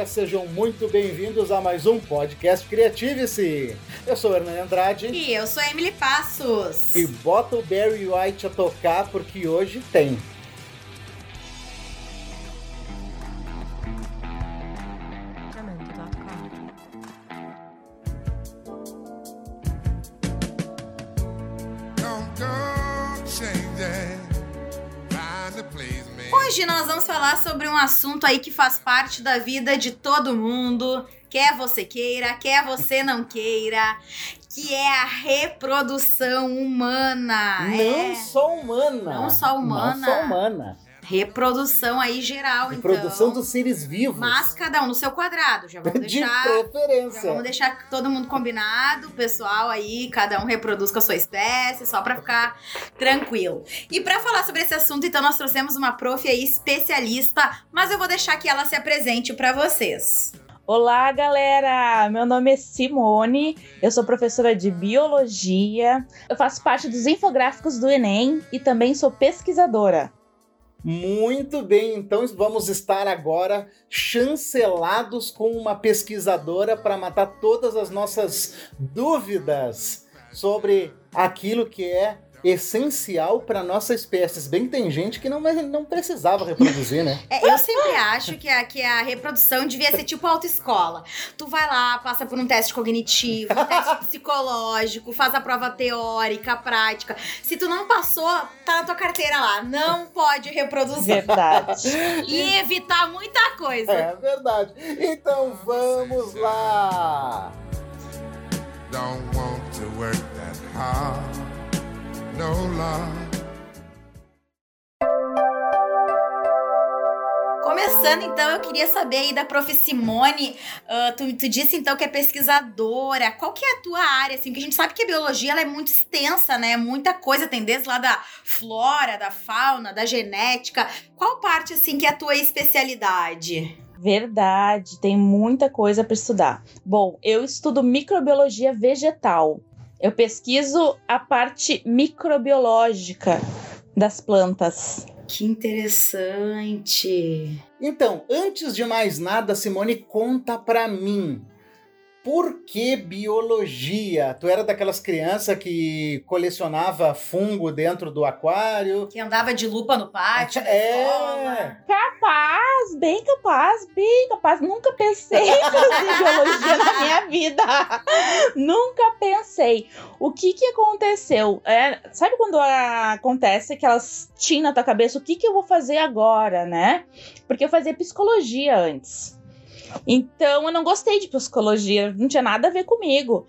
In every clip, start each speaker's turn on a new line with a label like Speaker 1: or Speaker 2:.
Speaker 1: galera, sejam muito bem-vindos a mais um podcast Criative-se. Eu sou o Hernani Andrade.
Speaker 2: E eu sou a Emily Passos.
Speaker 1: E bota o Barry White a tocar porque hoje tem.
Speaker 2: Hoje nós vamos falar sobre um assunto aí que faz parte da vida de todo mundo, quer você queira, quer você não queira, que é a reprodução humana.
Speaker 1: Não
Speaker 2: é.
Speaker 1: só humana.
Speaker 2: Não só humana.
Speaker 1: Não só humana.
Speaker 2: Reprodução aí geral,
Speaker 1: Reprodução
Speaker 2: então.
Speaker 1: dos seres vivos.
Speaker 2: Mas cada um no seu quadrado, já vamos
Speaker 1: de
Speaker 2: deixar.
Speaker 1: preferência.
Speaker 2: Já vamos deixar todo mundo combinado, pessoal aí, cada um reproduz com a sua espécie, só pra ficar tranquilo. E pra falar sobre esse assunto, então nós trouxemos uma prof aí especialista, mas eu vou deixar que ela se apresente pra vocês.
Speaker 3: Olá, galera! Meu nome é Simone, eu sou professora de biologia, eu faço parte dos infográficos do Enem e também sou pesquisadora.
Speaker 1: Muito bem, então vamos estar agora chancelados com uma pesquisadora para matar todas as nossas dúvidas sobre aquilo que é essencial para nossa espécie. Bem que tem gente que não, não precisava reproduzir, né?
Speaker 2: É, eu sempre acho que a, que a reprodução devia ser tipo autoescola. Tu vai lá, passa por um teste cognitivo, um teste psicológico, faz a prova teórica, prática. Se tu não passou, tá na tua carteira lá. Não pode reproduzir.
Speaker 3: Verdade.
Speaker 2: E evitar muita coisa.
Speaker 1: É verdade. Então vamos lá.
Speaker 4: Don't want to work that hard. No.
Speaker 2: Começando, então, eu queria saber aí da prof. Simone. ah, tu, tu disse, então, que é pesquisadora. Qual que é a tua área, assim? Porque a gente sabe que a biologia, ela é muito extensa, né? Muita coisa, tem desde lá da flora, da fauna, da genética. Qual parte, assim, que é a tua especialidade?
Speaker 3: Verdade, tem muita coisa para estudar. Bom, eu estudo microbiologia vegetal. Eu pesquiso a parte microbiológica das plantas.
Speaker 2: Que interessante.
Speaker 1: Então, antes de mais nada, Simone, conta pra mim. Por que biologia? Tu era daquelas crianças que colecionava fungo dentro do aquário?
Speaker 2: Que andava de lupa no pátio,
Speaker 1: É.
Speaker 2: escola.
Speaker 3: Capaz, bem capaz, bem capaz. Nunca pensei em fazer biologia na minha vida. Nunca pensei. O que que aconteceu? É, sabe quando acontece aquelas tinhas na tua cabeça? O que que eu vou fazer agora, né? Porque eu fazia psicologia antes. Então eu não gostei de psicologia, não tinha nada a ver comigo.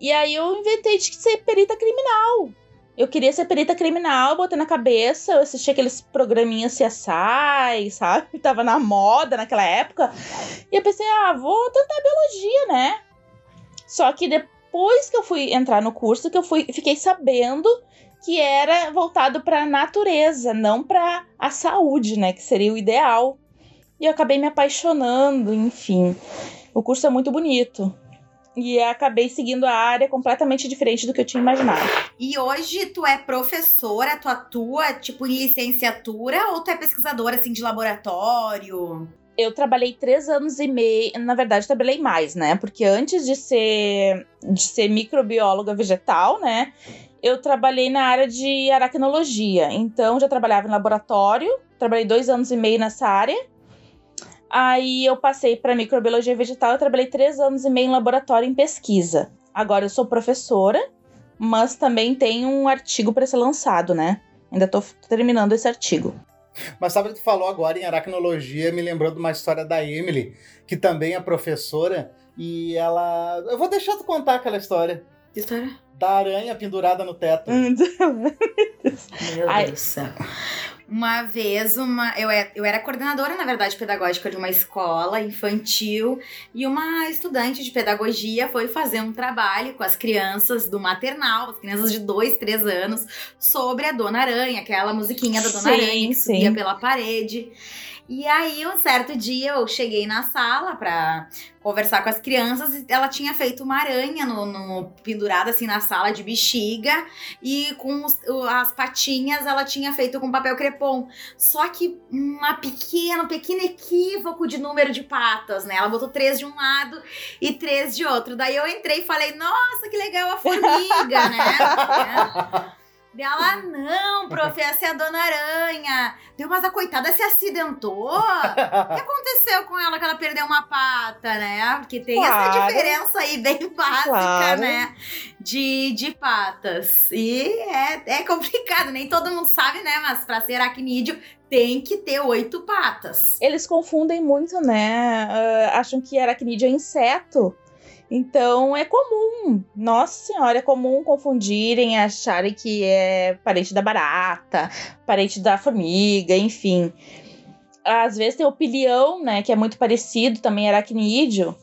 Speaker 3: E aí eu inventei de ser perita criminal. Eu queria ser perita criminal, botei na cabeça, eu assisti aqueles programinhas CSI, sabe? Tava na moda naquela época. E eu pensei, ah, vou tentar biologia, né? Só que depois que eu fui entrar no curso, que eu fui, fiquei sabendo que era voltado para a natureza, não para a saúde, né? Que seria o ideal. E eu acabei me apaixonando, enfim. O curso é muito bonito. E acabei seguindo a área completamente diferente do que eu tinha imaginado.
Speaker 2: E hoje tu é professora, tu atua, tipo, em licenciatura ou tu é pesquisadora, assim, de laboratório?
Speaker 3: Eu trabalhei três anos e meio, na verdade trabalhei mais, né? Porque antes de ser, de ser microbióloga vegetal, né? Eu trabalhei na área de aracnologia. Então já trabalhava em laboratório, trabalhei dois anos e meio nessa área. Aí eu passei para microbiologia vegetal, eu trabalhei três anos e meio em laboratório em pesquisa. Agora eu sou professora, mas também tenho um artigo para ser lançado, né? Ainda tô terminando esse artigo.
Speaker 1: Mas sabe que tu falou agora em aracnologia, me lembrou de uma história da Emily, que também é professora, e ela. Eu vou deixar tu contar aquela história.
Speaker 2: Que história?
Speaker 1: Da aranha pendurada no teto.
Speaker 2: Meu. Deus do céu. Uma vez, uma, eu, é- eu era coordenadora, na verdade, pedagógica de uma escola infantil e uma estudante de pedagogia foi fazer um trabalho com as crianças do maternal, as crianças de 2, 3 anos, sobre a Dona Aranha, aquela musiquinha da Dona
Speaker 3: Sim,
Speaker 2: Aranha que
Speaker 3: sim.
Speaker 2: subia pela parede. E aí, um certo dia, eu cheguei na sala pra conversar com as crianças e ela tinha feito uma aranha no, no pendurada assim na sala de bexiga e com os- as patinhas ela tinha feito com papel crepom. Só que uma pequena, um pequeno equívoco de número de patas, né? Ela botou três de um lado e três de outro. Daí eu entrei e falei, nossa, que legal a formiga, né? Daí Ela, não, prof, essa é a Dona Aranha. Deu, mas a coitada se acidentou? O que aconteceu com ela que ela perdeu uma pata, né? Porque tem essa
Speaker 3: Claro.
Speaker 2: diferença aí bem básica,
Speaker 3: Claro.
Speaker 2: né? De, de patas. E é, é complicado, nem todo mundo sabe, né? Mas pra ser aracnídeo tem que ter oito patas.
Speaker 3: Eles confundem muito, né? Ah, acham que aracnídeo é inseto. Então é comum, nossa senhora, é comum confundirem, acharem que é parente da barata, parente da formiga, enfim. Às vezes tem o pilião, né, que é muito parecido, também aracnídeo.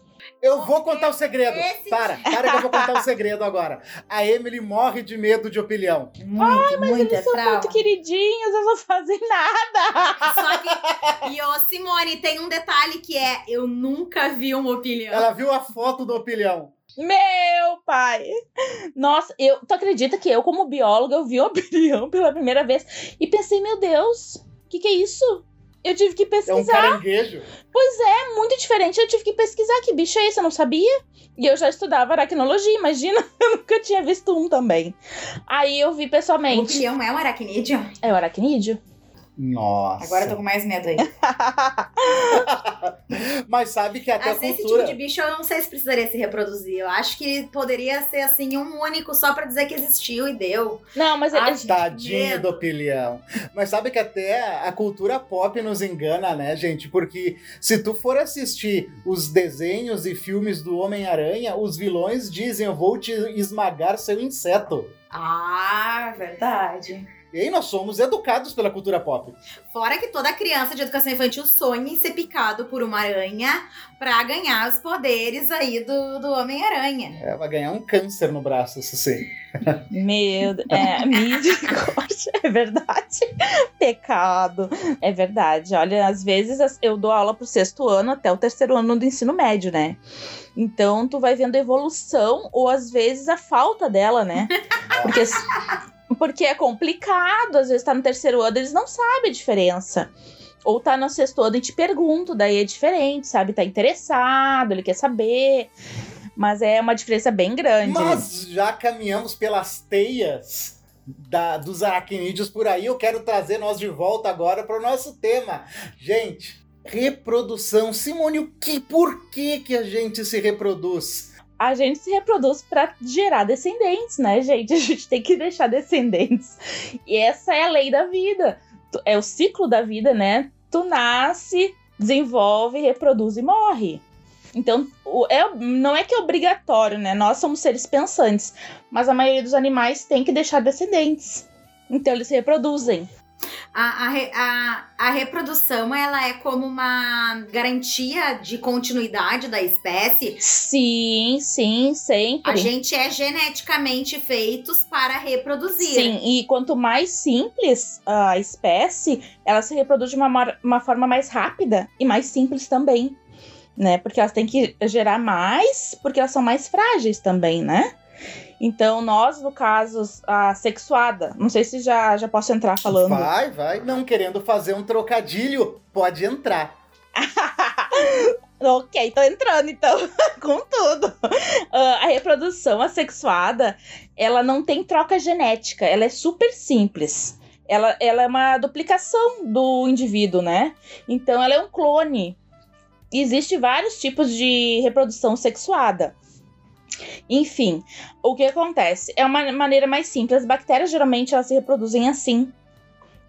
Speaker 1: Eu vou contar o segredo.
Speaker 2: Esse-
Speaker 1: Para, para que eu vou contar o segredo agora. A Emily morre de medo de opilião.
Speaker 2: Muito, muito
Speaker 3: Eles
Speaker 2: é
Speaker 3: são
Speaker 2: trauma.
Speaker 3: muito queridinhos, eles não fazem nada.
Speaker 2: Só que, e ô Simone, tem um detalhe que é: eu nunca vi um opilhão.
Speaker 1: Ela viu a foto do opilião.
Speaker 3: Meu pai! Nossa, eu, tu acredita que eu, como bióloga, eu vi o opinião pela primeira vez e pensei, meu Deus, o que, que é isso? Eu tive que
Speaker 1: É um
Speaker 3: pesquisar.
Speaker 1: caranguejo.
Speaker 3: É muito diferente, eu tive que pesquisar que bicho é esse, eu não sabia. E eu já estudava aracnologia, imagina, eu nunca tinha visto um também. Aí eu vi
Speaker 2: O
Speaker 3: pessoalmente.
Speaker 2: opilhão é um aracnídeo?
Speaker 3: É o aracnídeo?
Speaker 1: Nossa.
Speaker 2: Agora eu tô com mais medo aí.
Speaker 1: Mas sabe que até a
Speaker 2: Mas esse
Speaker 1: cultura.
Speaker 2: tipo de bicho eu não sei se precisaria se reproduzir. Eu acho que poderia ser assim, um único só pra dizer que existiu e deu.
Speaker 3: Não, mas
Speaker 2: Ai,
Speaker 3: eles.
Speaker 1: Tadinho
Speaker 2: Medo.
Speaker 1: do opilião. Mas sabe que até a cultura pop nos engana, né, gente? Porque se tu for assistir os desenhos e filmes do Homem-Aranha, os vilões dizem: Eu vou te esmagar seu inseto.
Speaker 2: Ah, verdade.
Speaker 1: E aí nós somos educados pela cultura pop.
Speaker 2: Fora que toda criança de educação infantil sonha em ser picado por uma aranha pra ganhar os poderes aí do, do Homem-Aranha.
Speaker 1: É, vai ganhar um câncer no braço, isso sim.
Speaker 3: Meu Deus, é, misericórdia, é verdade. Pecado, é verdade. Olha, às vezes eu dou aula pro sexto ano até o terceiro ano do ensino médio, né? Então tu vai vendo a evolução ou às vezes a falta dela, né? Porque, porque é complicado, às vezes tá no terceiro ano, eles não sabem a diferença. Ou tá no sexto ano e te pergunto, daí é diferente, sabe? Tá interessado, ele quer saber. Mas é uma diferença bem grande.
Speaker 1: Mas já caminhamos pelas teias da- dos aracnídeos por aí. Eu quero trazer nós de volta agora para o nosso tema. Gente, reprodução. Simone, o que, por que, que a gente se reproduz?
Speaker 3: A gente se reproduz para gerar descendentes, né, gente? A gente tem que deixar descendentes. E essa é a lei da vida. É o ciclo da vida, né? Tu nasce, desenvolve, reproduz e morre. Então, é, não é que é obrigatório, né? Nós somos seres pensantes, mas a maioria dos animais tem que deixar descendentes. Então, eles se reproduzem.
Speaker 2: A, a, a, a reprodução, ela é como uma garantia de continuidade da espécie.
Speaker 3: Sim, sim, sempre.
Speaker 2: A gente é geneticamente feitos para reproduzir.
Speaker 3: Sim, e quanto mais simples a espécie, ela se reproduz de uma, uma forma mais rápida e mais simples também, né? Porque elas têm que gerar mais, porque elas são mais frágeis também, né? Então, nós, no caso, a sexuada, não sei se já, já posso entrar falando.
Speaker 1: Vai, vai. Não querendo fazer um trocadilho, pode entrar.
Speaker 3: Ok, tô entrando então, com tudo. Ah, a reprodução assexuada, ela não tem troca genética, ela é super simples. Ela, ela é uma duplicação do indivíduo, né? Então ela é um clone. Existem vários tipos de reprodução sexuada. Enfim, o que acontece? É uma maneira mais simples. As bactérias geralmente elas se reproduzem assim.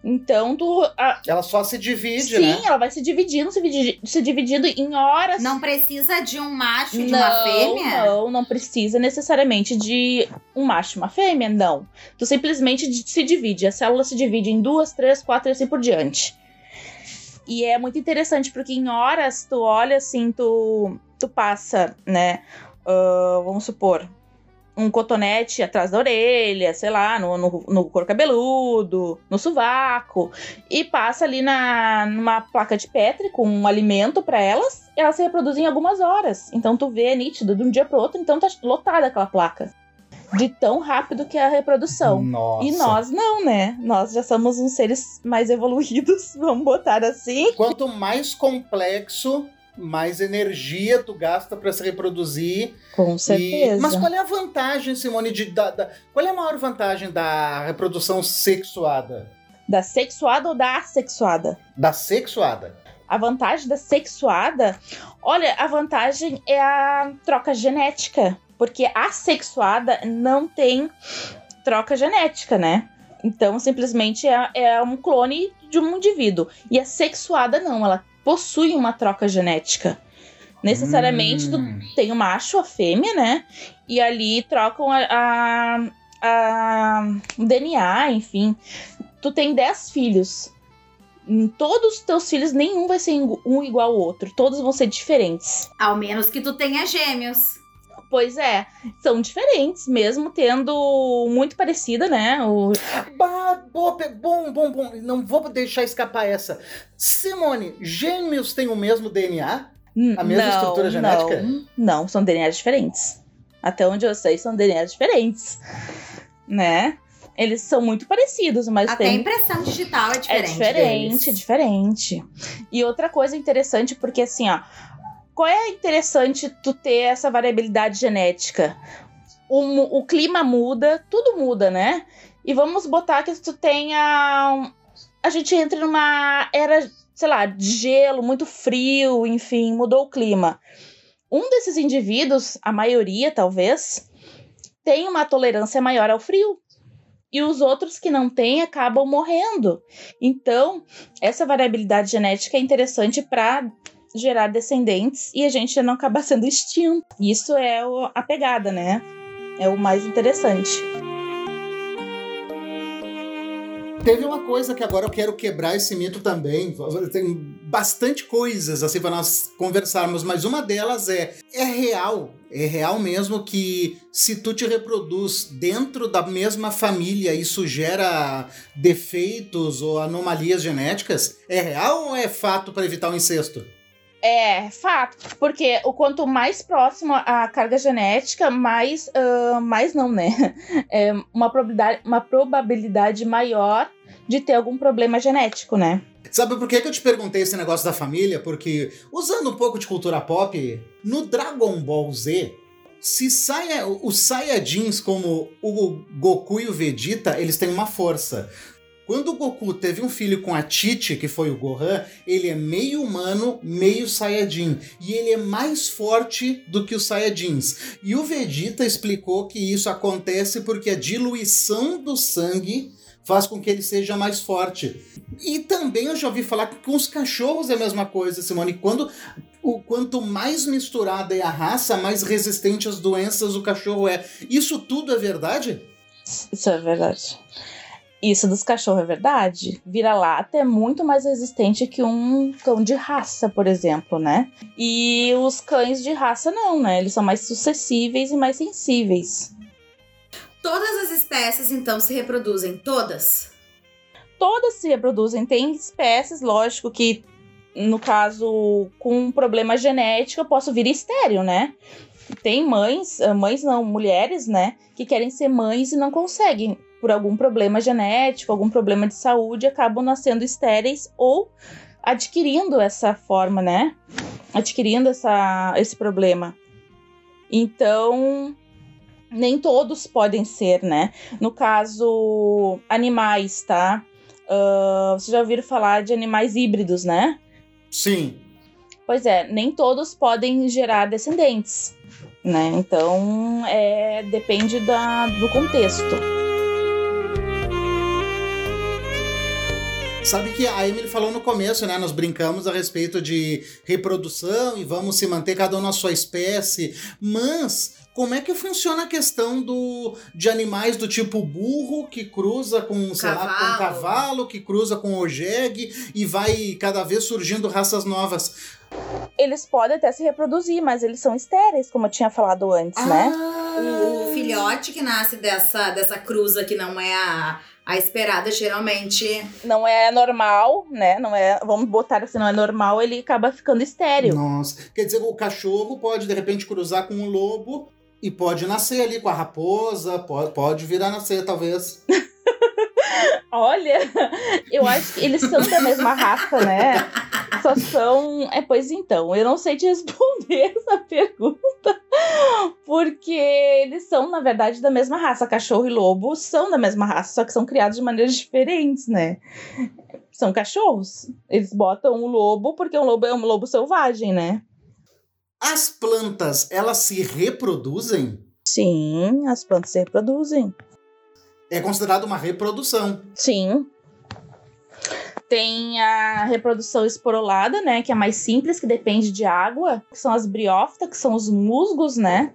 Speaker 3: Então, tu, a-
Speaker 1: Ela só se divide,
Speaker 3: Sim,
Speaker 1: né?
Speaker 3: ela vai se dividindo, se, dividi- se dividindo em horas.
Speaker 2: Não precisa de um macho e de uma fêmea?
Speaker 3: Não, não precisa necessariamente de um macho e uma fêmea, não. Tu simplesmente se divide. A célula se divide em duas, três, quatro e assim por diante. E é muito interessante porque em horas tu olha assim, tu, tu passa, né? Ah, vamos supor. um cotonete atrás da orelha, sei lá, no, no, no couro cabeludo, no sovaco, e passa ali na, numa placa de Petri com um alimento para elas, e elas se reproduzem em algumas horas. Então tu vê é nítido de um dia pro outro, então tá lotada aquela placa. De tão rápido que é a reprodução.
Speaker 1: Nossa.
Speaker 3: E nós não, né? Nós já somos uns seres mais evoluídos, vamos botar assim.
Speaker 1: Quanto mais complexo, mais energia tu gasta para se reproduzir.
Speaker 3: Com
Speaker 1: E-
Speaker 3: certeza.
Speaker 1: Mas qual é a vantagem, Simone, de, da, da- qual é a maior vantagem da reprodução sexuada?
Speaker 3: Da sexuada ou da assexuada?
Speaker 1: Da sexuada?
Speaker 3: A vantagem da sexuada, olha, a vantagem é a troca genética, porque a sexuada não tem troca genética, né? Então, simplesmente é, é um clone de um indivíduo. E a sexuada não, ela possui uma troca genética. Necessariamente, tu
Speaker 1: Hum.
Speaker 3: tem o macho, a fêmea, né? E ali trocam a, a, a- o DNA, enfim. Tu tem 10 filhos. Em Todos os teus filhos, nenhum vai ser um igual ao outro. Todos vão ser diferentes.
Speaker 2: Ao menos que tu tenha gêmeos.
Speaker 3: Pois é, são diferentes, mesmo tendo muito parecida, né? O,
Speaker 1: Bah, boa, pe- bom, bom, bom. Não vou deixar escapar essa. Simone, gêmeos têm o mesmo DNA? A mesma
Speaker 3: não,
Speaker 1: estrutura genética?
Speaker 3: Não, não, são DNAs diferentes. Até onde eu sei, são DNAs diferentes. Né? Eles são muito parecidos, mas
Speaker 2: Até a
Speaker 3: tem
Speaker 2: impressão digital é
Speaker 3: É
Speaker 2: diferente.
Speaker 3: diferente,
Speaker 2: deles.
Speaker 3: diferente. E outra coisa interessante, porque assim, ó, qual é interessante tu ter essa variabilidade genética? O, o clima muda, tudo muda, né? E vamos botar que tu tenha. A gente entra numa era, sei lá, de gelo, muito frio, enfim, mudou o clima. Um desses indivíduos, a maioria talvez, tem uma tolerância maior ao frio. E os outros que não têm acabam morrendo. Então, essa variabilidade genética é interessante para gerar descendentes e a gente não acabar sendo extinto. Isso é o- a pegada, né? É o mais interessante.
Speaker 1: Teve uma coisa que agora eu quero quebrar esse mito também. Tem bastante coisas assim para nós conversarmos, mas uma delas é é real, é real mesmo que se tu te reproduz dentro da mesma família isso gera defeitos ou anomalias genéticas? É real ou é fato para evitar o incesto?
Speaker 3: É fato, porque o quanto mais próximo à carga genética, mais, ah, mais não, né? É uma probabilidade, uma probabilidade maior de ter algum problema genético, né?
Speaker 1: Sabe por que, que eu te perguntei esse negócio da família? Porque, usando um pouco de cultura pop, no Dragon Ball Z, se saia, os Saiyajins, como o Goku e o Vegeta, eles têm uma força. Quando o Goku teve um filho com a Tite, que foi o Gohan, ele é meio humano, meio Saiyajin. E ele é mais forte do que os Saiyajins. E o Vegeta explicou que isso acontece porque a diluição do sangue faz com que ele seja mais forte. E também eu já ouvi falar que com os cachorros é a mesma coisa, Simone. Quando, o, quanto mais misturada é a raça, mais resistente às doenças o cachorro é. Isso tudo é verdade?
Speaker 3: Isso é verdade. Isso dos cachorros é verdade. Vira-lata é muito mais resistente que um cão de raça, por exemplo, né? E os cães de raça não, né? Eles são mais suscetíveis e mais sensíveis.
Speaker 2: Todas as espécies, então, se reproduzem. Todas.
Speaker 3: Todas se reproduzem. Tem espécies, lógico, que no caso com um problema genético eu posso vir estéreo, né? Tem mães, ah, mães não, mulheres, né, que querem ser mães e não conseguem por algum problema genético, algum problema de saúde, acabam nascendo estéreis ou adquirindo essa forma, né? Adquirindo essa, esse problema. Então, nem todos podem ser, né? No caso, animais, tá? Ah, vocês já ouviram falar de animais híbridos, né?
Speaker 1: Sim.
Speaker 3: Pois é, nem todos podem gerar descendentes, né? Então, é, depende da, do contexto.
Speaker 1: Sabe que a Emily falou no começo, né? Nós brincamos a respeito de reprodução e vamos se manter cada um na sua espécie. Mas como é que funciona a questão do, de animais do tipo burro que cruza com, sei lá, com
Speaker 2: Cavalo.
Speaker 1: cavalo, que cruza com o jegue e vai cada vez surgindo raças novas?
Speaker 3: Eles podem até se reproduzir, mas eles são estéreis, como eu tinha falado antes, né?
Speaker 1: Ah,
Speaker 2: o, o filhote que nasce dessa, dessa cruza que não é a, a esperada, geralmente.
Speaker 3: Não é normal, né? Não é. Vamos botar assim, não é normal, ele acaba ficando estéreo.
Speaker 1: Nossa. Quer dizer, o cachorro pode, de repente, cruzar com um lobo e pode nascer ali com a raposa, pode, pode vir a nascer, talvez.
Speaker 3: Olha, eu acho que eles são da mesma raça, né? Só são. É, pois então, eu não sei te responder essa pergunta, porque eles são, na verdade, da mesma raça. Cachorro e lobo são da mesma raça, só que são criados de maneiras diferentes, né? São cachorros. Eles botam um lobo porque um lobo é um lobo selvagem, né?
Speaker 1: As plantas, elas se reproduzem?
Speaker 3: Sim, as plantas se reproduzem.
Speaker 1: É considerado uma reprodução.
Speaker 3: Sim. Tem a reprodução esporulada, né? Que é mais simples, que depende de água. Que são as briófitas, que são os musgos, né?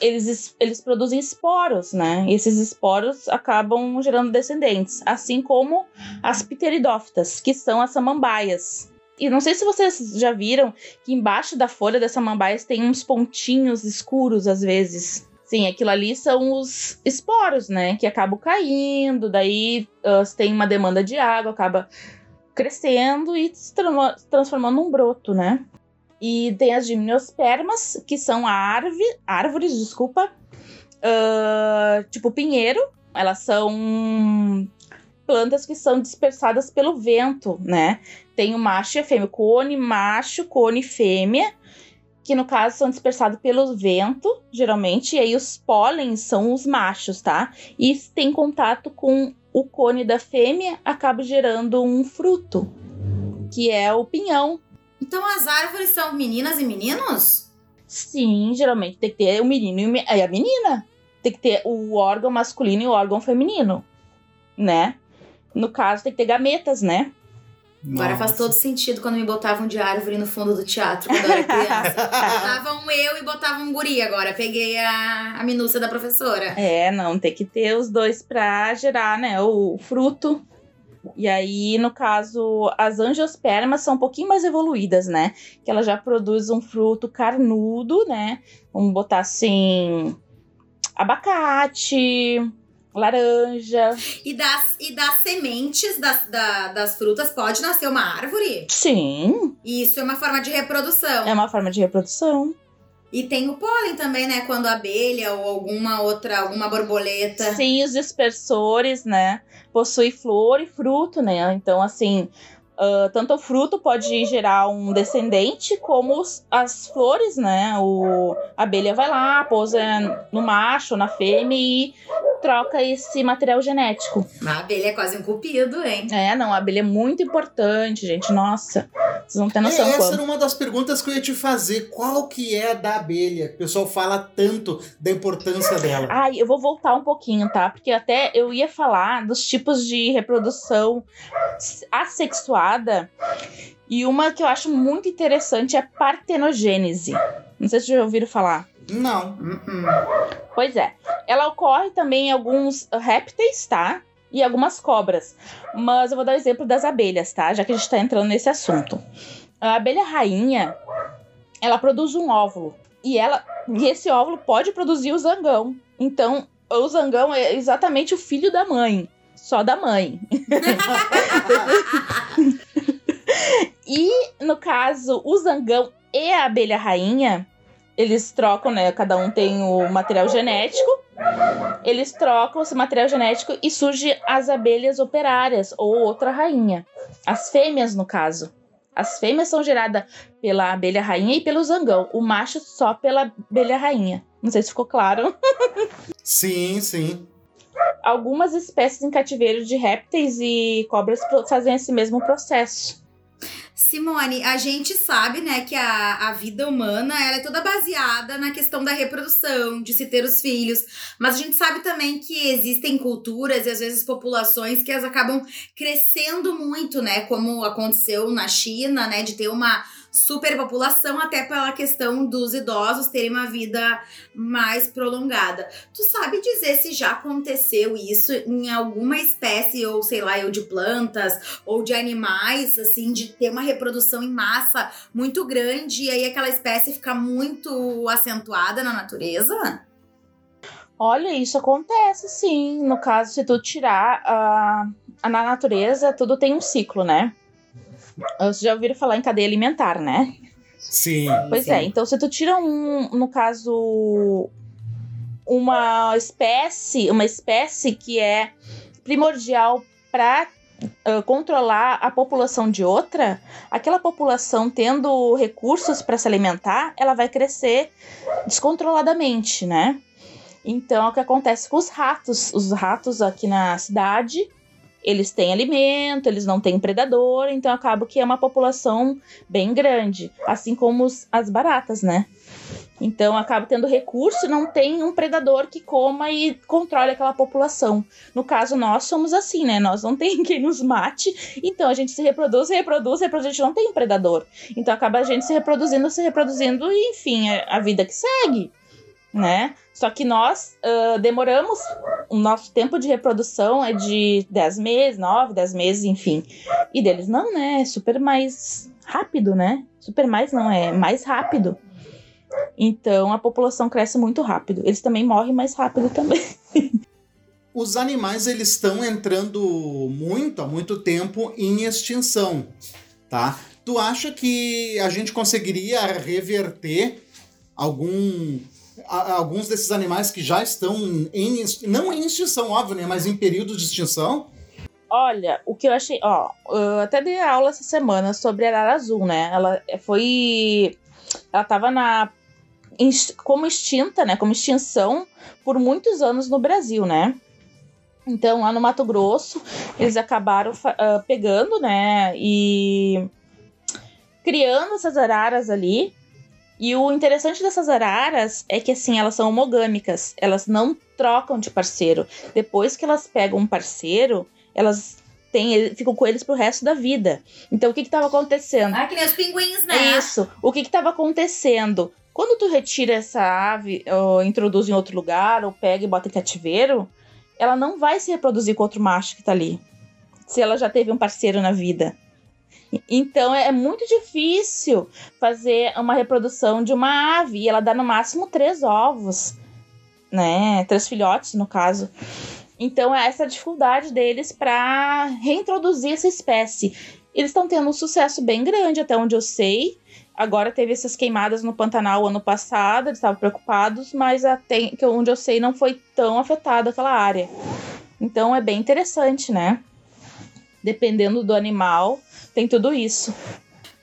Speaker 3: Eles, eles produzem esporos, né? E esses esporos acabam gerando descendentes. Assim como as pteridófitas, que são as samambaias. E não sei se vocês já viram que embaixo da folha das samambaias tem uns pontinhos escuros às vezes. Sim, aquilo ali são os esporos, né? Que acabam caindo, daí uh, tem uma demanda de água, acaba crescendo e se transformando num broto, né? E tem as gimnospermas, que são árvore, árvores, desculpa, uh, tipo pinheiro. Elas são plantas que são dispersadas pelo vento, né? Tem o macho e a fêmea, cone macho, cone fêmea, que no caso são dispersados pelo vento, geralmente, e aí os pólens são os machos, tá? E se tem contato com o cone da fêmea, acaba gerando um fruto, que é o pinhão.
Speaker 2: Então as árvores são meninas e meninos?
Speaker 3: Sim, geralmente tem que ter o menino e a menina. Tem que ter o órgão masculino e o órgão feminino, né? No caso, tem que ter gametas, né?
Speaker 2: Agora faz todo sentido quando me botavam de árvore no fundo do teatro quando eu era criança. botavam eu e botavam um guri agora. Peguei a, a minúcia da professora.
Speaker 3: É, não, tem que ter os dois pra gerar, né, o fruto. E aí, no caso, as angiospermas são um pouquinho mais evoluídas, né? Que ela já produz um fruto carnudo, né? Vamos botar assim. Abacate, laranja.
Speaker 2: E das, e das sementes das, da, das frutas pode nascer uma árvore?
Speaker 3: Sim.
Speaker 2: Isso é uma forma de reprodução.
Speaker 3: É uma forma de reprodução.
Speaker 2: E tem o pólen também, né? Quando a abelha ou alguma outra, alguma borboleta.
Speaker 3: Sim, os dispersores, né? Possui flor e fruto, né? Então, assim, Uh, tanto o fruto pode gerar um descendente, como os, as flores, né? O, a abelha vai lá, pousa no macho, na fêmea e troca esse material genético.
Speaker 2: A abelha é quase um cupido, hein?
Speaker 3: É, não, a abelha é muito importante, gente. Nossa, vocês não têm noção.
Speaker 1: É, essa era uma das perguntas que eu ia te fazer. Qual que é a da abelha? O pessoal fala tanto da importância dela.
Speaker 3: Ai, eu vou voltar um pouquinho, tá? Porque até eu ia falar dos tipos de reprodução assexual e uma que eu acho muito interessante é partenogênese. Não sei se vocês já ouviram falar.
Speaker 1: Não.
Speaker 2: Uh-uh.
Speaker 3: Pois é. Ela ocorre também em alguns répteis, tá? E algumas cobras. Mas eu vou dar o exemplo das abelhas, tá? Já que a gente tá entrando nesse assunto. A abelha rainha, ela produz um óvulo. E, ela, e esse óvulo pode produzir o zangão. Então, o zangão é exatamente o filho da mãe só da mãe. e no caso, o zangão e a abelha rainha, eles trocam, né? Cada um tem o material genético. Eles trocam esse material genético e surge as abelhas operárias ou outra rainha. As fêmeas, no caso. As fêmeas são geradas pela abelha rainha e pelo zangão. O macho só pela abelha rainha. Não sei se ficou claro.
Speaker 1: sim, sim
Speaker 3: algumas espécies em cativeiro de répteis e cobras fazem esse mesmo processo.
Speaker 2: Simone, a gente sabe, né, que a, a vida humana ela é toda baseada na questão da reprodução, de se ter os filhos. Mas a gente sabe também que existem culturas e às vezes populações que elas acabam crescendo muito, né? Como aconteceu na China, né? De ter uma superpopulação, até pela questão dos idosos terem uma vida mais prolongada. Tu sabe dizer se já aconteceu isso em alguma espécie, ou sei lá, ou de plantas, ou de animais, assim, de ter uma reprodução em massa muito grande e aí aquela espécie fica muito acentuada na natureza?
Speaker 3: Olha, isso acontece sim. No caso, se tu tirar a na natureza, tudo tem um ciclo, né? Vocês já ouviram falar em cadeia alimentar, né?
Speaker 1: Sim.
Speaker 3: Pois
Speaker 1: sim.
Speaker 3: é, então se tu tira um, no caso, uma espécie, uma espécie que é primordial para controlar a população de outra, aquela população tendo recursos para se alimentar, ela vai crescer descontroladamente, né? Então é o que acontece com os ratos. Os ratos aqui na cidade, eles têm alimento, eles não têm predador, então acaba que é uma população bem grande, assim como os, as baratas, né? Então acaba tendo recurso não tem um predador que coma e controle aquela população. No caso, nós somos assim, né? Nós não tem quem nos mate, então a gente se reproduz, reproduz, reproduz, a gente não tem um predador. Então acaba a gente se reproduzindo, se reproduzindo e enfim, é a vida que segue, né? Só que nós uh, demoramos, o nosso tempo de reprodução é de 10 meses, 9, 10 meses, enfim. E deles não, né? É super mais rápido, né? Super mais não, é mais rápido. Então a população cresce muito rápido. Eles também morrem mais rápido também.
Speaker 1: Os animais eles estão entrando muito há muito tempo em extinção, tá? Tu acha que a gente conseguiria reverter algum alguns desses animais que já estão em não em extinção, óbvio, né, mas em período de extinção?
Speaker 3: Olha, o que eu achei, ó, eu até dei aula essa semana sobre arara azul, né? Ela foi ela tava na como extinta, né, como extinção por muitos anos no Brasil, né? Então, lá no Mato Grosso, eles acabaram ah, pegando, né, e criando essas araras ali. E o interessante dessas araras é que, assim, elas são homogâmicas. Elas não trocam de parceiro. Depois que elas pegam um parceiro, elas têm, ficam com eles pro resto da vida. Então, o que que tava acontecendo?
Speaker 2: Ah, que nem os pinguins, né?
Speaker 3: Isso. O que estava acontecendo? Quando tu retira essa ave, ou introduz em outro lugar, ou pega e bota em cativeiro, ela não vai se reproduzir com outro macho que tá ali. Se ela já teve um parceiro na vida. Então é muito difícil fazer uma reprodução de uma ave. E ela dá no máximo três ovos, né? Três filhotes, no caso. Então é essa dificuldade deles para reintroduzir essa espécie. Eles estão tendo um sucesso bem grande, até onde eu sei. Agora teve essas queimadas no Pantanal ano passado, eles estavam preocupados, mas até onde eu sei não foi tão afetada aquela área. Então é bem interessante, né? Dependendo do animal, tem tudo isso.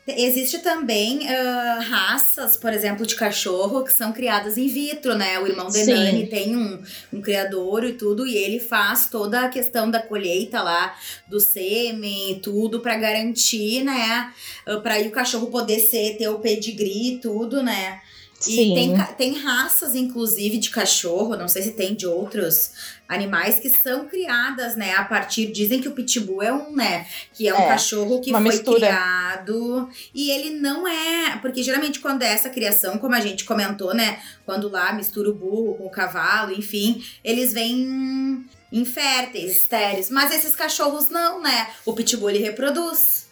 Speaker 2: Existe também ah, raças, por exemplo, de cachorro que são criadas in vitro, né? O irmão. Denani tem um, um criador e tudo, e ele faz toda a questão da colheita lá do sêmen e tudo pra garantir, né? ah, Pra aí o cachorro poder ser, ter o pedigree e tudo, né? E
Speaker 3: Sim.
Speaker 2: tem, ca- tem raças, inclusive, de cachorro, não sei se tem de outros animais que são criadas, né? A partir. Dizem que o pitbull é um, né? Que é um
Speaker 3: É,
Speaker 2: cachorro que foi
Speaker 3: mistura.
Speaker 2: criado. E ele não é. Porque geralmente, quando é essa criação, como a gente comentou, né? Quando lá mistura o burro com o cavalo, enfim, eles vêm inférteis, estéreis. Mas esses cachorros não, né? O pitbull ele reproduz.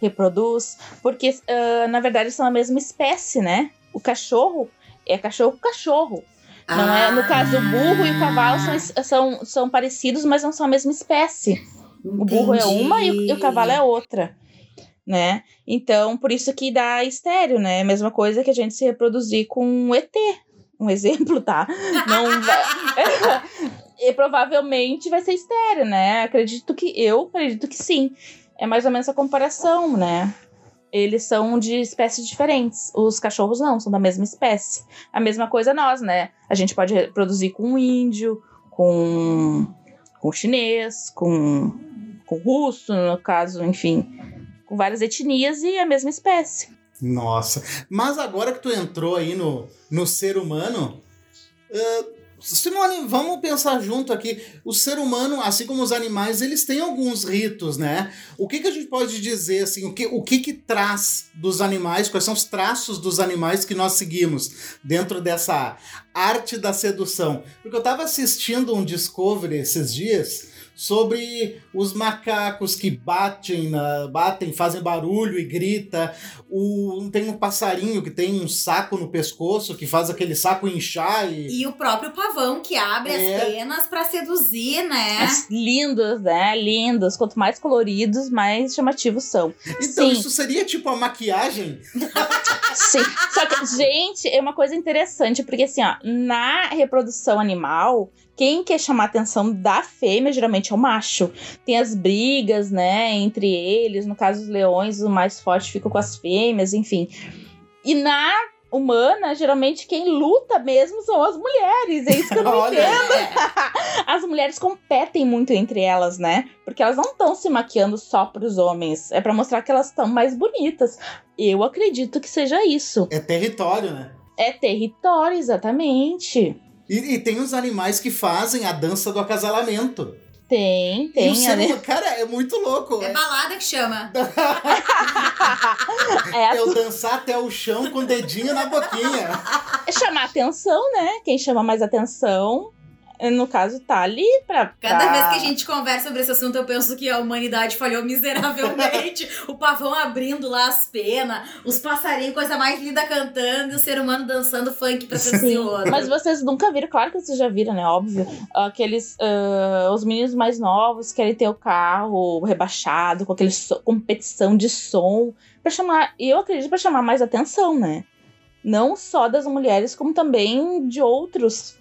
Speaker 3: reproduz, porque ah, na verdade são a mesma espécie, né? O cachorro é cachorro com cachorro. Não é, no caso, o burro e o cavalo são, são, são parecidos, mas não são a mesma espécie. O burro é uma e o, e o cavalo é outra, né? Então, por isso que dá estéreo, né? Mesma coisa que a gente se reproduzir com um ET. Um exemplo, tá? Não vai... e provavelmente vai ser estéreo, né? Acredito que eu acredito que sim. É mais ou menos a comparação, né? Eles são de espécies diferentes. Os cachorros não, são da mesma espécie. A mesma coisa nós, né? A gente pode reproduzir com um índio, com, com chinês, com, com russo, no caso, enfim. Com várias etnias e a mesma espécie.
Speaker 1: Nossa. Mas agora que tu entrou aí no, no ser humano, ah, Simone, vamos pensar junto aqui. O ser humano, assim como os animais, eles têm alguns ritos, né? O que, que a gente pode dizer, assim, o que, o que que traz dos animais, quais são os traços dos animais que nós seguimos dentro dessa arte da sedução? Porque eu tava assistindo um Discovery esses dias sobre os macacos que batem, na, batem, fazem barulho e grita. O, tem um passarinho que tem um saco no pescoço que faz aquele saco inchar e.
Speaker 2: E o próprio pavão que abre
Speaker 1: É.
Speaker 2: as penas pra seduzir, né?
Speaker 3: Mas Lindos, né? Lindos. Quanto mais coloridos, mais chamativos são.
Speaker 1: Então
Speaker 3: Sim.
Speaker 1: isso seria tipo a maquiagem?
Speaker 3: Sim. Só que, gente, é uma coisa interessante, porque assim, ó, na reprodução animal, quem quer chamar a atenção da fêmea geralmente é o macho. Tem as brigas, né, entre eles. No caso dos leões, o mais forte fica com as fêmeas, enfim. E na humana, geralmente quem luta mesmo são as mulheres. É isso que eu não
Speaker 1: Olha.
Speaker 3: entendo. As mulheres competem muito entre elas, né? Porque elas não estão se maquiando só pros homens. É pra mostrar que elas estão mais bonitas. Eu acredito que seja isso.
Speaker 1: É território, né?
Speaker 3: É território, exatamente.
Speaker 1: E, e tem os animais que fazem a dança do acasalamento.
Speaker 3: Tem,
Speaker 1: e o
Speaker 3: tem. né?
Speaker 1: humano- cara, é muito louco.
Speaker 2: É
Speaker 1: É,
Speaker 2: balada que chama.
Speaker 3: É,
Speaker 1: é o dançar até o chão com o dedinho na boquinha.
Speaker 3: é chamar atenção, né? Quem chama mais atenção, no caso, tá ali pra.
Speaker 2: Cada
Speaker 3: pra-
Speaker 2: vez que a gente conversa sobre esse assunto, eu penso que a humanidade falhou miseravelmente. o pavão abrindo lá as penas, os passarinhos, coisa mais linda cantando, e o ser humano dançando funk pra outro.
Speaker 3: mas vocês nunca viram, claro que vocês já viram, né? Óbvio. Aqueles. ah, os meninos mais novos querem ter o carro rebaixado, com aquele so- competição de som. Pra chamar. E eu acredito pra chamar mais atenção, né? Não só das mulheres, como também de outros.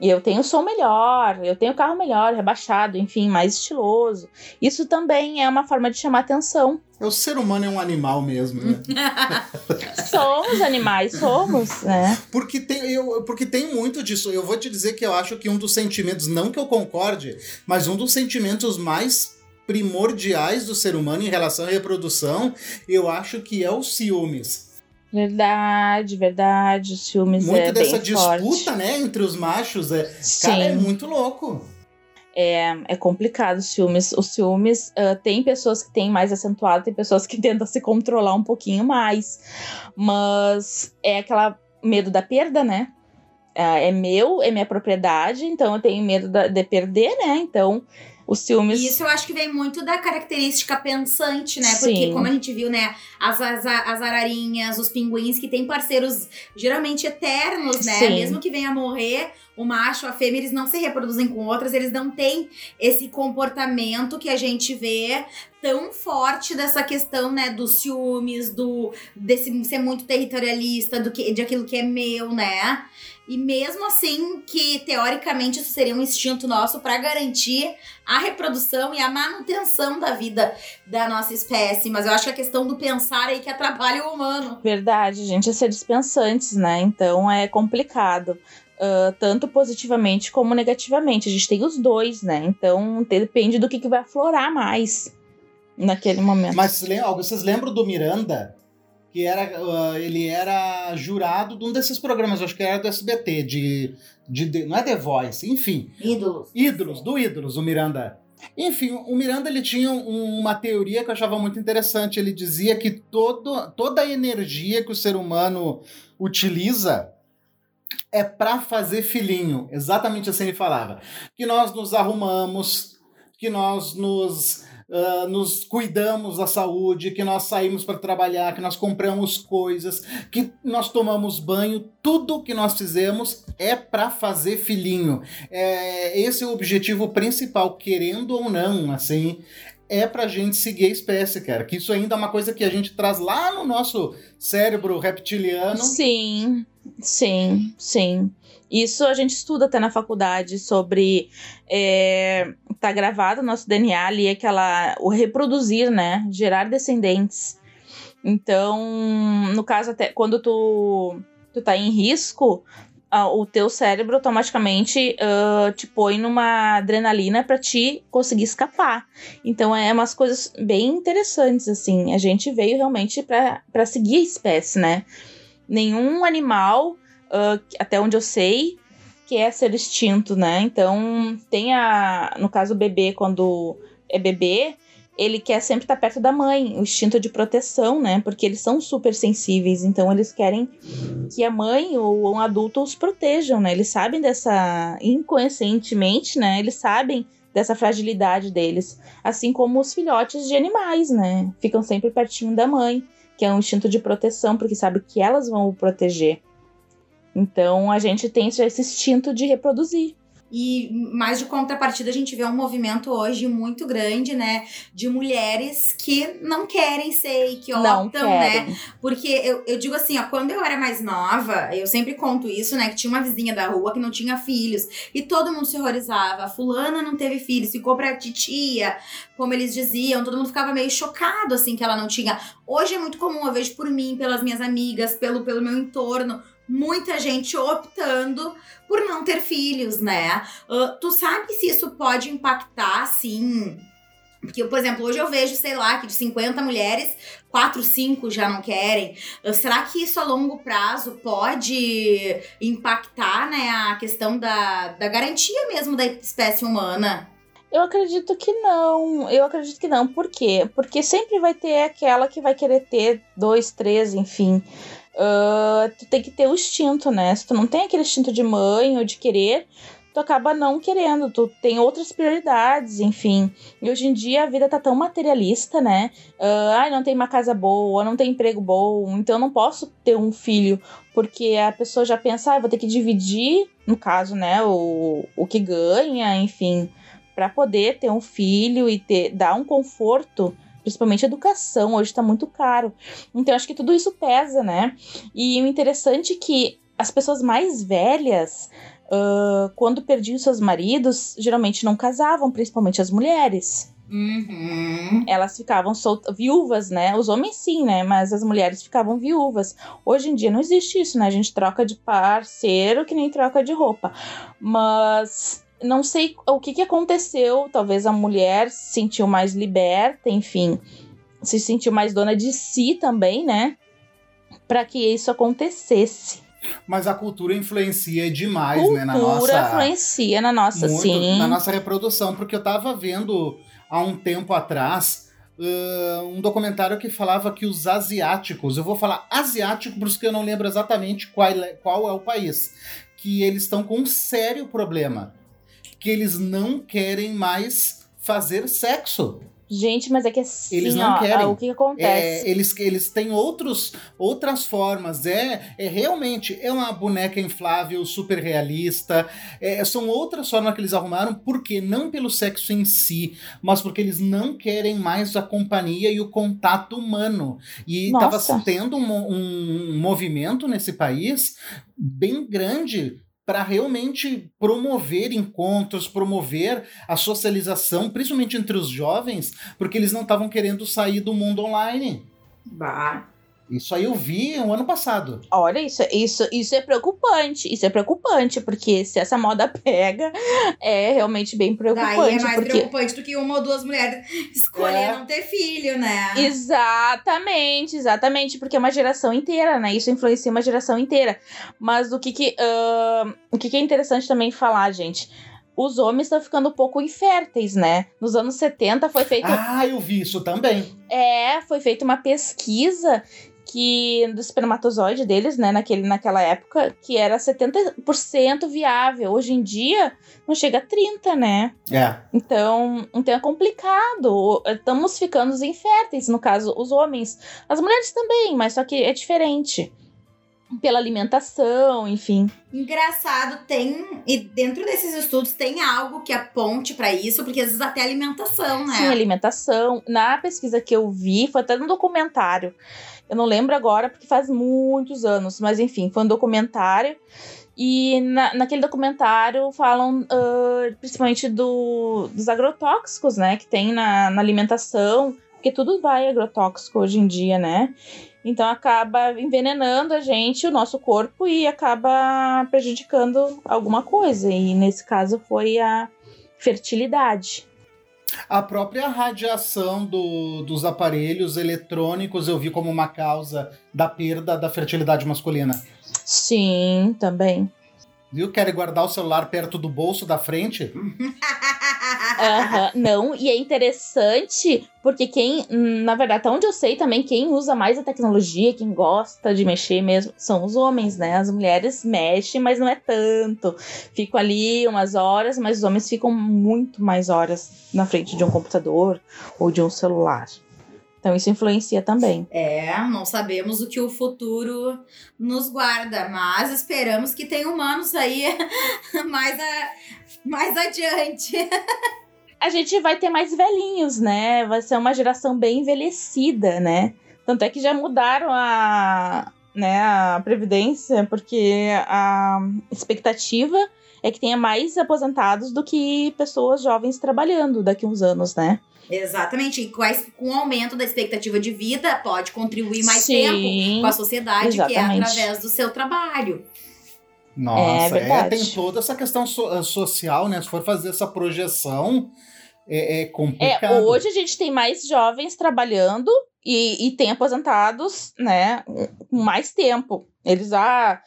Speaker 3: E eu tenho som melhor, eu tenho carro melhor, rebaixado, enfim, mais estiloso. Isso também é uma forma de chamar atenção.
Speaker 1: O ser humano é um animal mesmo, né?
Speaker 3: Somos animais, somos, né?
Speaker 1: Porque tem, eu, porque tem muito disso. Eu vou te dizer que eu acho que um dos sentimentos, não que eu concorde, mas um dos sentimentos mais primordiais do ser humano em relação à reprodução, eu acho que é o ciúmes.
Speaker 3: Verdade, verdade. Os filmes
Speaker 1: muito
Speaker 3: é
Speaker 1: dessa disputa,
Speaker 3: forte.
Speaker 1: né, entre os machos. É,
Speaker 3: Sim,
Speaker 1: cara, é muito louco.
Speaker 3: é, é complicado os ciúmes. Os ciúmes, ah, tem pessoas que têm mais acentuado, tem pessoas que tentam se controlar um pouquinho mais. Mas é aquela medo da perda, né? Ah, é meu, é minha propriedade, então eu tenho medo da- de perder, né? Então, os ciúmes.
Speaker 2: E isso eu acho que vem muito da característica pensante, né? Porque,
Speaker 3: Sim.
Speaker 2: como a gente viu, né? As, as, as ararinhas, os pinguins, que têm parceiros geralmente eternos, né?
Speaker 3: Sim.
Speaker 2: Mesmo que venha a morrer, o macho, a fêmea, eles não se reproduzem com outras, eles não têm esse comportamento que a gente vê tão forte dessa questão, né? Dos ciúmes, do desse ser muito territorialista, do que, de aquilo que é meu, né? E mesmo assim, que teoricamente isso seria um instinto nosso para garantir a reprodução e a manutenção da vida da nossa espécie. Mas eu acho que a questão do pensar aí que atrapalha o humano.
Speaker 3: Verdade, gente, é ser dispensantes, né? Então é complicado. ah, tanto positivamente como negativamente. A gente tem os dois, né? Então depende do que, que vai aflorar mais naquele momento.
Speaker 1: Mas vocês lembram do Miranda? Que era, ah, ele era jurado de um desses programas, acho que era do SBT, de, de, de- não é The Voice, enfim.
Speaker 2: Ídolos.
Speaker 1: Ídolos, do Ídolos, o Miranda. Enfim, o Miranda ele tinha um- uma teoria que eu achava muito interessante. Ele dizia que todo, toda a energia que o ser humano utiliza é para fazer filhinho. Exatamente assim ele falava. Que nós nos arrumamos, que nós nos, ah, nos cuidamos da saúde, que nós saímos para trabalhar, que nós compramos coisas, que nós tomamos banho. Tudo que nós fizemos é para fazer filhinho é, esse é o objetivo principal, querendo ou não, assim, é pra gente seguir a espécie, cara. Que isso ainda é uma coisa que a gente traz lá no nosso cérebro reptiliano.
Speaker 3: Sim, sim, sim. Isso a gente estuda até na faculdade sobre. É, tá gravado no nosso DNA ali aquela. O reproduzir, né? Gerar descendentes. Então, no caso, até quando tu, tu tá em risco, o teu cérebro automaticamente ah, te põe numa adrenalina para te conseguir escapar. Então é umas coisas bem interessantes assim. A gente veio realmente para seguir a espécie, né? Nenhum animal, ah, até onde eu sei, quer ser extinto, né? Então tem a, no caso o bebê quando é bebê, ele quer sempre estar perto da mãe, o instinto de proteção, né? Porque eles são super sensíveis, então eles querem que a mãe ou um adulto os protejam, né? Eles sabem dessa inconscientemente, né? Eles sabem dessa fragilidade deles. Assim como os filhotes de animais, né? Ficam sempre pertinho da mãe, que é um instinto de proteção, porque sabe que elas vão o proteger. Então a gente tem esse instinto de reproduzir.
Speaker 2: E mais de contrapartida, a gente vê um movimento hoje muito grande, né? De mulheres que não querem ser e que
Speaker 3: Não
Speaker 2: optam,
Speaker 3: querem.
Speaker 2: né? Porque eu, eu digo assim, ó, quando eu era mais nova, eu sempre conto isso, né? Que tinha uma vizinha da rua que não tinha filhos. E todo mundo se horrorizava. A fulana não teve filhos, ficou pra titia, como eles diziam. Todo mundo ficava meio chocado, assim, que ela não tinha. Hoje é muito comum, eu vejo por mim, pelas minhas amigas, pelo, pelo meu entorno. Muita gente optando por não ter filhos, né? Ah, tu sabe se isso pode impactar, assim. Porque, por exemplo, hoje eu vejo, sei lá, que de 50 mulheres, 4, 5 já não querem. Ah, Será que isso a longo prazo pode impactar, né, a questão da, da garantia mesmo da espécie humana?
Speaker 3: Eu acredito que não. Eu acredito que não. Por quê? Porque sempre vai ter aquela que vai querer ter dois, três, enfim. Ah, tu tem que ter o instinto, né? Se tu não tem aquele instinto de mãe ou de querer, tu acaba não querendo. Tu tem outras prioridades, enfim. E hoje em dia a vida tá tão materialista, né? Ah, ai, não tem uma casa boa, não tem emprego bom, então não posso ter um filho. Porque a pessoa já pensa, ah, vou ter que dividir, no caso, né, o, o que ganha, enfim para poder ter um filho e ter dar um conforto, principalmente educação, hoje tá muito caro. Então acho que tudo isso pesa, né? E o interessante é que as pessoas mais velhas, ah, quando perdiam seus maridos, geralmente não casavam, principalmente as mulheres.
Speaker 2: Uhum.
Speaker 3: Elas ficavam soltas, viúvas, né? Os homens sim, né? Mas as mulheres ficavam viúvas. Hoje em dia não existe isso, né? A gente troca de parceiro que nem troca de roupa. Mas não sei o que, que aconteceu. Talvez a mulher se sentiu mais liberta, enfim, se sentiu mais dona de si também, né? Para que isso acontecesse.
Speaker 1: Mas a cultura influencia demais,
Speaker 3: Cultura
Speaker 1: né, na nossa
Speaker 3: influencia na nossa,
Speaker 1: muito
Speaker 3: sim.
Speaker 1: na nossa reprodução, porque eu tava vendo há um tempo atrás uh, um documentário que falava que os asiáticos, eu vou falar asiático porque eu não lembro exatamente qual é, qual é o país, que eles estão com um sério problema, que eles não querem mais fazer sexo.
Speaker 3: Gente, mas é que assim,
Speaker 1: Eles não
Speaker 3: ó,
Speaker 1: querem.
Speaker 3: o que, acontece?
Speaker 1: É, eles, eles têm outros, outras formas. É, é realmente é uma boneca inflável, super realista. É, são outras formas que eles arrumaram, porque não pelo sexo em si, mas porque eles não querem mais a companhia e o contato humano. E estava tendo um, um movimento nesse país bem grande para realmente promover encontros, promover a socialização, principalmente entre os jovens, porque eles não estavam querendo sair do mundo online.
Speaker 2: Bah.
Speaker 1: Isso aí eu vi o ano passado.
Speaker 3: Olha, isso, isso, isso é preocupante. Isso é preocupante, porque se essa moda pega, é realmente bem preocupante.
Speaker 2: Daí é mais
Speaker 3: porque...
Speaker 2: preocupante do que uma ou duas mulheres escolher
Speaker 1: É.
Speaker 2: não ter filho, né?
Speaker 3: Exatamente, exatamente, porque é uma geração inteira, né? Isso influencia uma geração inteira. Mas o que que, ahn, o que, que é interessante também falar, gente? Os homens estão ficando um pouco inférteis, né? Nos anos 70 foi feito
Speaker 1: Ah, eu vi isso também.
Speaker 3: É, foi feita uma pesquisa que do espermatozoide deles, né, naquele, naquela época, que era 70% viável. Hoje em dia, não chega a 30, né?
Speaker 1: É.
Speaker 3: Então, então é complicado. Estamos ficando inférteis, no caso, os homens. As mulheres também, mas só que é diferente. Pela alimentação, enfim.
Speaker 2: Engraçado, tem. E dentro desses estudos tem algo que aponte pra isso, porque às vezes até alimentação, né?
Speaker 3: Sim, alimentação. Na pesquisa que eu vi, foi até no documentário. Eu não lembro agora, porque faz muitos anos, mas enfim, foi um documentário. E na, naquele documentário falam ah, principalmente do, dos agrotóxicos, né, que tem na, na alimentação, porque tudo vai agrotóxico hoje em dia, né? Então acaba envenenando a gente, o nosso corpo, e acaba prejudicando alguma coisa. E nesse caso foi a fertilidade.
Speaker 1: A própria radiação do- dos aparelhos eletrônicos eu vi como uma causa da perda da fertilidade masculina.
Speaker 3: Sim, também.
Speaker 1: Viu? Querem guardar o celular perto do bolso da frente?
Speaker 3: Aham, não, e é interessante porque quem, hum, na verdade, até onde eu sei também, quem usa mais a tecnologia, quem gosta de mexer mesmo, são os homens, né? As mulheres mexem, mas não é tanto. Ficam ali umas horas, mas os homens ficam muito mais horas na frente de um computador ou de um celular. Então isso influencia também.
Speaker 2: É, não sabemos o que o futuro nos guarda, mas esperamos que tenha humanos aí mais, a, mais adiante.
Speaker 3: A gente vai ter mais velhinhos, né? Vai ser uma geração bem envelhecida, né? Tanto é que já mudaram a, né, a previdência, porque a expectativa é que tenha mais aposentados do que pessoas jovens trabalhando daqui a uns anos, né?
Speaker 2: Exatamente. E com, a- com o aumento da expectativa de vida, pode contribuir mais
Speaker 3: Sim,
Speaker 2: tempo com a sociedade, que é
Speaker 3: exatamente.
Speaker 2: através do seu trabalho.
Speaker 1: Nossa,
Speaker 3: É
Speaker 1: é, tem toda essa questão so- eh, social, né? Se for fazer essa projeção, é, é
Speaker 3: É,
Speaker 1: complicado.
Speaker 3: hoje a gente tem mais jovens trabalhando e, e tem aposentados, né, com mais tempo. Eles ah,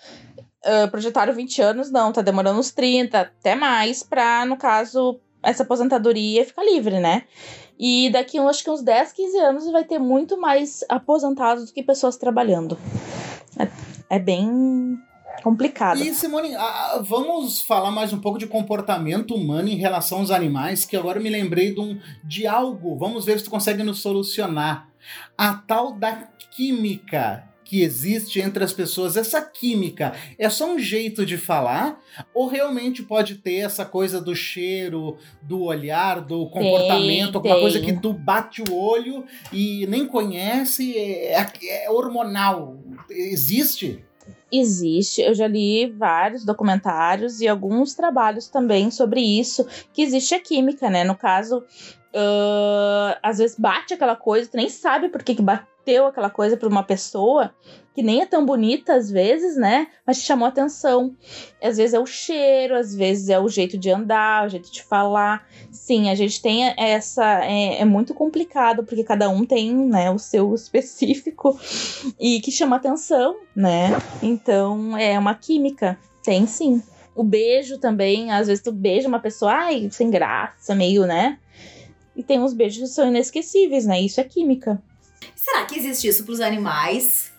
Speaker 3: ah, projetaram 20 anos, não, tá demorando uns 30, até mais, pra, no caso, essa aposentadoria ficar livre, né? E daqui, eu acho que uns 10, 15 anos vai ter muito mais aposentados do que pessoas trabalhando. É, é bem complicado.
Speaker 1: E Simone, vamos falar mais um pouco de comportamento humano em relação aos animais, que agora me lembrei de, um, de algo. Vamos ver se tu consegue nos solucionar. A tal da química que existe entre as pessoas, essa química é só um jeito de falar ou realmente pode ter essa coisa do cheiro, do olhar, do comportamento, alguma
Speaker 3: tem.
Speaker 1: coisa que tu bate o olho e nem conhece, é, é hormonal. Existe?
Speaker 3: Existe, eu já li vários documentários e alguns trabalhos também sobre isso, que existe a química, né? No caso, ah, às vezes bate aquela coisa, tu nem sabe por que, que bateu aquela coisa pra uma pessoa, que nem é tão bonita às vezes, né? Mas te chamou atenção. Às vezes é o cheiro, às vezes é o jeito de andar, o jeito de falar. Sim, a gente tem essa. É, é muito complicado, porque cada um tem né, o seu específico e que chama atenção, né? Então é uma química. Tem sim. O beijo também, às vezes tu beija uma pessoa, ai, sem graça, meio, né? E tem uns beijos que são inesquecíveis, né? Isso é química.
Speaker 2: Será que existe isso pros animais?